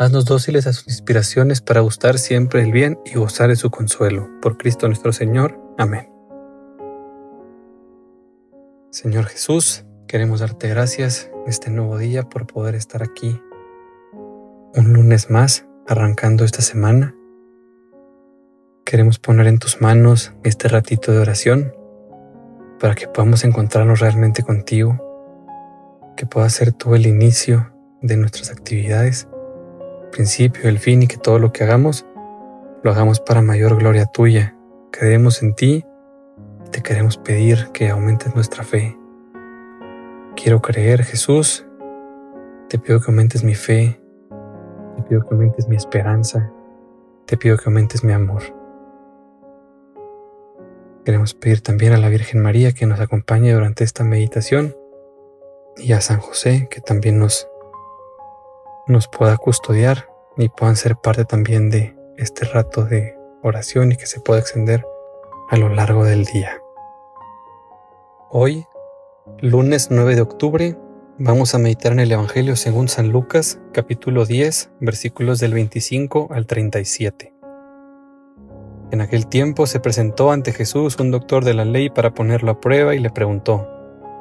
haznos dóciles a sus inspiraciones para gustar siempre el bien y gozar de su consuelo. Por Cristo nuestro Señor. Amén. Señor Jesús, queremos darte gracias en este nuevo día por poder estar aquí un lunes más arrancando esta semana. Queremos poner en tus manos este ratito de oración para que podamos encontrarnos realmente contigo, que pueda ser tú el inicio de nuestras actividades, principio, el fin y que todo lo que hagamos lo hagamos para mayor gloria tuya. Creemos en ti te queremos pedir que aumentes nuestra fe. Quiero creer, Jesús. Te pido que aumentes mi fe. Te pido que aumentes mi esperanza. Te pido que aumentes mi amor. Queremos pedir también a la Virgen María que nos acompañe durante esta meditación y a San José que también nos, nos pueda custodiar y puedan ser parte también de este rato de oración y que se pueda extender a lo largo del día. Hoy, lunes 9 de octubre, vamos a meditar en el Evangelio según San Lucas, capítulo 10, versículos del 25 al 37. En aquel tiempo se presentó ante Jesús un doctor de la ley para ponerlo a prueba y le preguntó,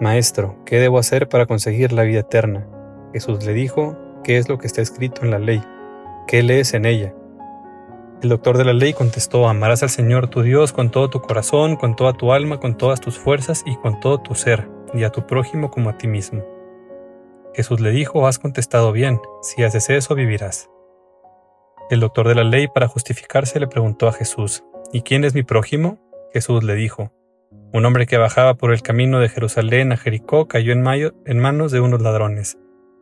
Maestro, ¿qué debo hacer para conseguir la vida eterna? Jesús le dijo, ¿qué es lo que está escrito en la ley? ¿Qué lees en ella? El doctor de la ley contestó, amarás al Señor tu Dios con todo tu corazón, con toda tu alma, con todas tus fuerzas y con todo tu ser, y a tu prójimo como a ti mismo. Jesús le dijo, has contestado bien, si haces eso vivirás. El doctor de la ley, para justificarse, le preguntó a Jesús, ¿y quién es mi prójimo? Jesús le dijo, un hombre que bajaba por el camino de Jerusalén a Jericó cayó en, en manos de unos ladrones,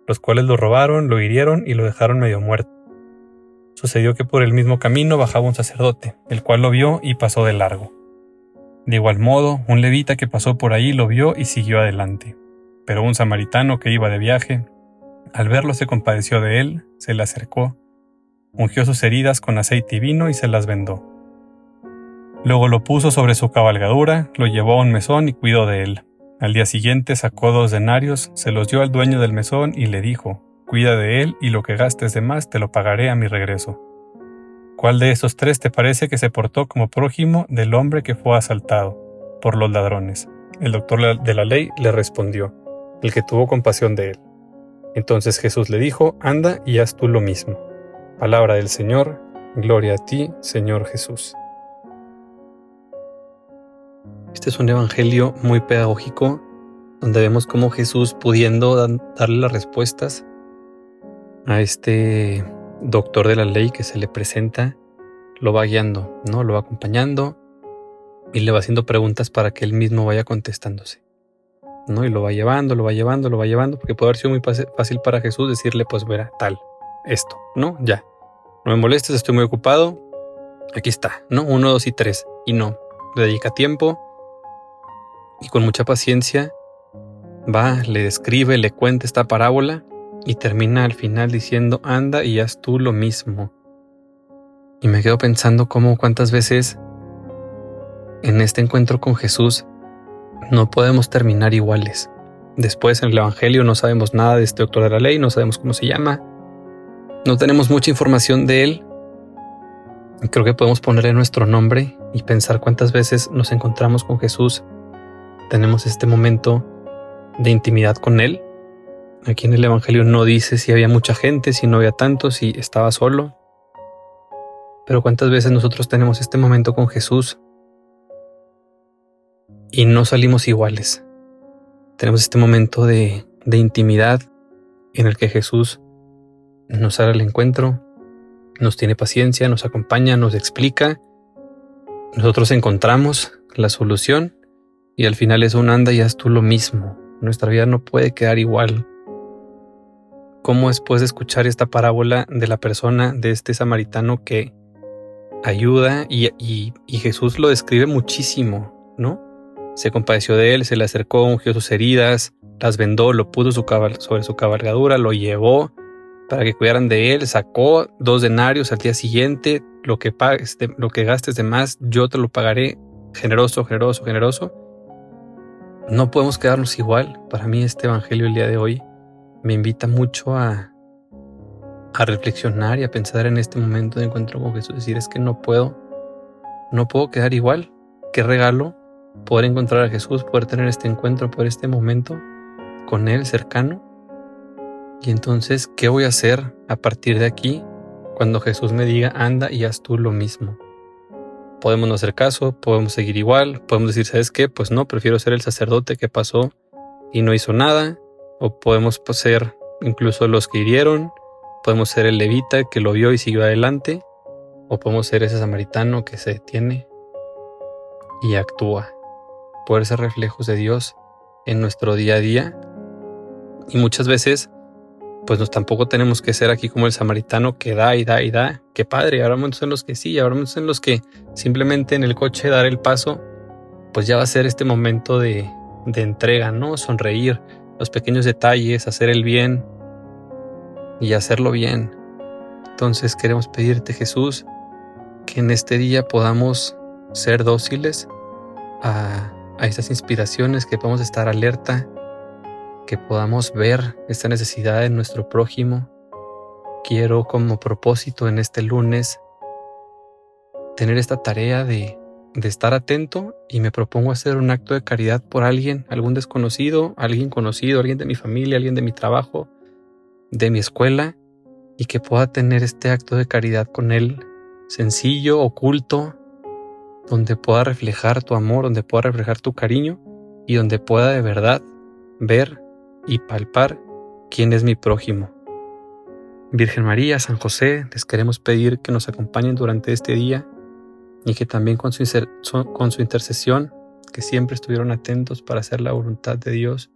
los cuales lo robaron, lo hirieron y lo dejaron medio muerto. Sucedió que por el mismo camino bajaba un sacerdote, el cual lo vio y pasó de largo. De igual modo, un levita que pasó por ahí lo vio y siguió adelante. Pero un samaritano que iba de viaje, al verlo se compadeció de él, se le acercó, ungió sus heridas con aceite y vino y se las vendó. Luego lo puso sobre su cabalgadura, lo llevó a un mesón y cuidó de él. Al día siguiente sacó dos denarios, se los dio al dueño del mesón y le dijo, Cuida de él y lo que gastes de más te lo pagaré a mi regreso. ¿Cuál de estos tres te parece que se portó como prójimo del hombre que fue asaltado por los ladrones? El doctor de la ley le respondió, el que tuvo compasión de él. Entonces Jesús le dijo, anda y haz tú lo mismo. Palabra del Señor, gloria a ti, Señor Jesús. Este es un evangelio muy pedagógico donde vemos cómo Jesús, pudiendo darle las respuestas a este doctor de la ley que se le presenta, lo va guiando, ¿no? Lo va acompañando y le va haciendo preguntas para que él mismo vaya contestándose. ¿no? Y lo va llevando, lo va llevando, lo va llevando, porque puede haber sido muy fácil para Jesús decirle, pues verá, tal, esto, ¿no? Ya. No me molestes, estoy muy ocupado. Aquí está, ¿no? Uno, dos y tres. Y no. Le dedica tiempo y con mucha paciencia va, le describe, le cuenta esta parábola y termina al final diciendo, anda y haz tú lo mismo. Y me quedo pensando cómo cuántas veces en este encuentro con Jesús no podemos terminar iguales. Después en el Evangelio no sabemos nada de este doctor de la ley, no sabemos cómo se llama, no tenemos mucha información de él. Creo que podemos ponerle nuestro nombre y pensar cuántas veces nos encontramos con Jesús, tenemos este momento de intimidad con Él Aquí en el Evangelio no dice si había mucha gente, si no había tanto, si estaba solo. Pero cuántas veces nosotros tenemos este momento con Jesús y no salimos iguales. Tenemos este momento de, intimidad en el que Jesús nos sale al encuentro, nos tiene paciencia, nos acompaña, nos explica. Nosotros encontramos la solución y al final es un anda y haz tú lo mismo. Nuestra vida no puede quedar igual cómo después de escuchar esta parábola de la persona, de este samaritano que ayuda y, y Jesús lo describe muchísimo, ¿no? Se compadeció de él, se le acercó, ungió sus heridas, las vendó, lo puso sobre su cabalgadura, lo llevó para que cuidaran de él, sacó dos denarios al día siguiente, lo que, pagues, lo que gastes de más, yo te lo pagaré, generoso, generoso, generoso. No podemos quedarnos igual. Para mí este Evangelio el día de hoy me invita mucho a, reflexionar y a pensar en este momento de encuentro con Jesús, decir es que no puedo, no puedo quedar igual. Qué regalo poder encontrar a Jesús, poder tener este encuentro, por este momento con Él cercano. Y entonces, ¿qué voy a hacer a partir de aquí cuando Jesús me diga, anda y haz tú lo mismo? Podemos no hacer caso, podemos seguir igual, podemos decir, ¿sabes qué? Pues no, prefiero ser el sacerdote que pasó y no hizo nada, o podemos ser incluso los que hirieron, podemos ser el levita que lo vio y siguió adelante, o podemos ser ese samaritano que se detiene y actúa poder ser reflejos de Dios en nuestro día a día. Y muchas veces, pues nos tampoco tenemos que ser aquí como el samaritano que da y da y da. Qué padre, habrá momentos en los que sí, habrá momentos en los que simplemente en el coche dar el paso, pues ya va a ser este momento de, de entrega, ¿no? Sonreír, los pequeños detalles, hacer el bien y hacerlo bien. Entonces queremos pedirte, Jesús, que en este día podamos ser dóciles a a estas inspiraciones, que podamos estar alerta, que podamos ver esta necesidad en nuestro prójimo. Quiero como propósito en este lunes tener esta tarea de, de estar atento y me propongo hacer un acto de caridad por alguien, algún desconocido, alguien conocido, alguien de mi familia, alguien de mi trabajo, de mi escuela, y que pueda tener este acto de caridad con él, sencillo, oculto, donde pueda reflejar tu amor, donde pueda reflejar tu cariño y donde pueda de verdad ver y palpar quién es mi prójimo. Virgen María, San José, les queremos pedir que nos acompañen durante este día y que también con su, con su intercesión, que siempre estuvieron atentos para hacer la voluntad de Dios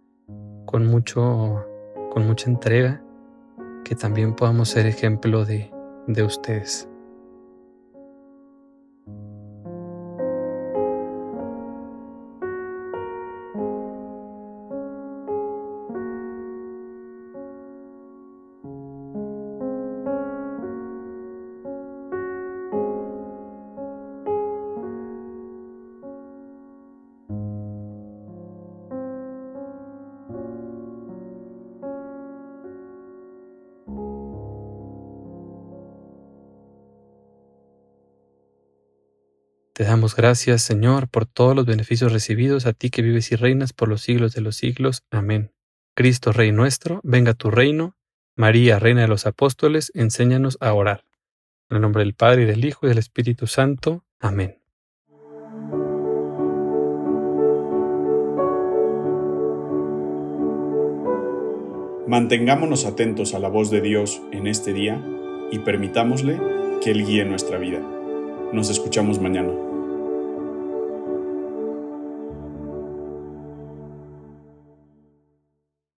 con, mucho, con mucha entrega, que también podamos ser ejemplo de, de ustedes. Te damos gracias, Señor, por todos los beneficios recibidos a ti que vives y reinas por los siglos de los siglos. Amén. Cristo, Rey nuestro, venga tu reino. María, Reina de los Apóstoles, enséñanos a orar. En el nombre del Padre, y del Hijo, y del Espíritu Santo. Amén. Mantengámonos atentos a la voz de Dios en este día y permitámosle que Él guíe nuestra vida. Nos escuchamos mañana.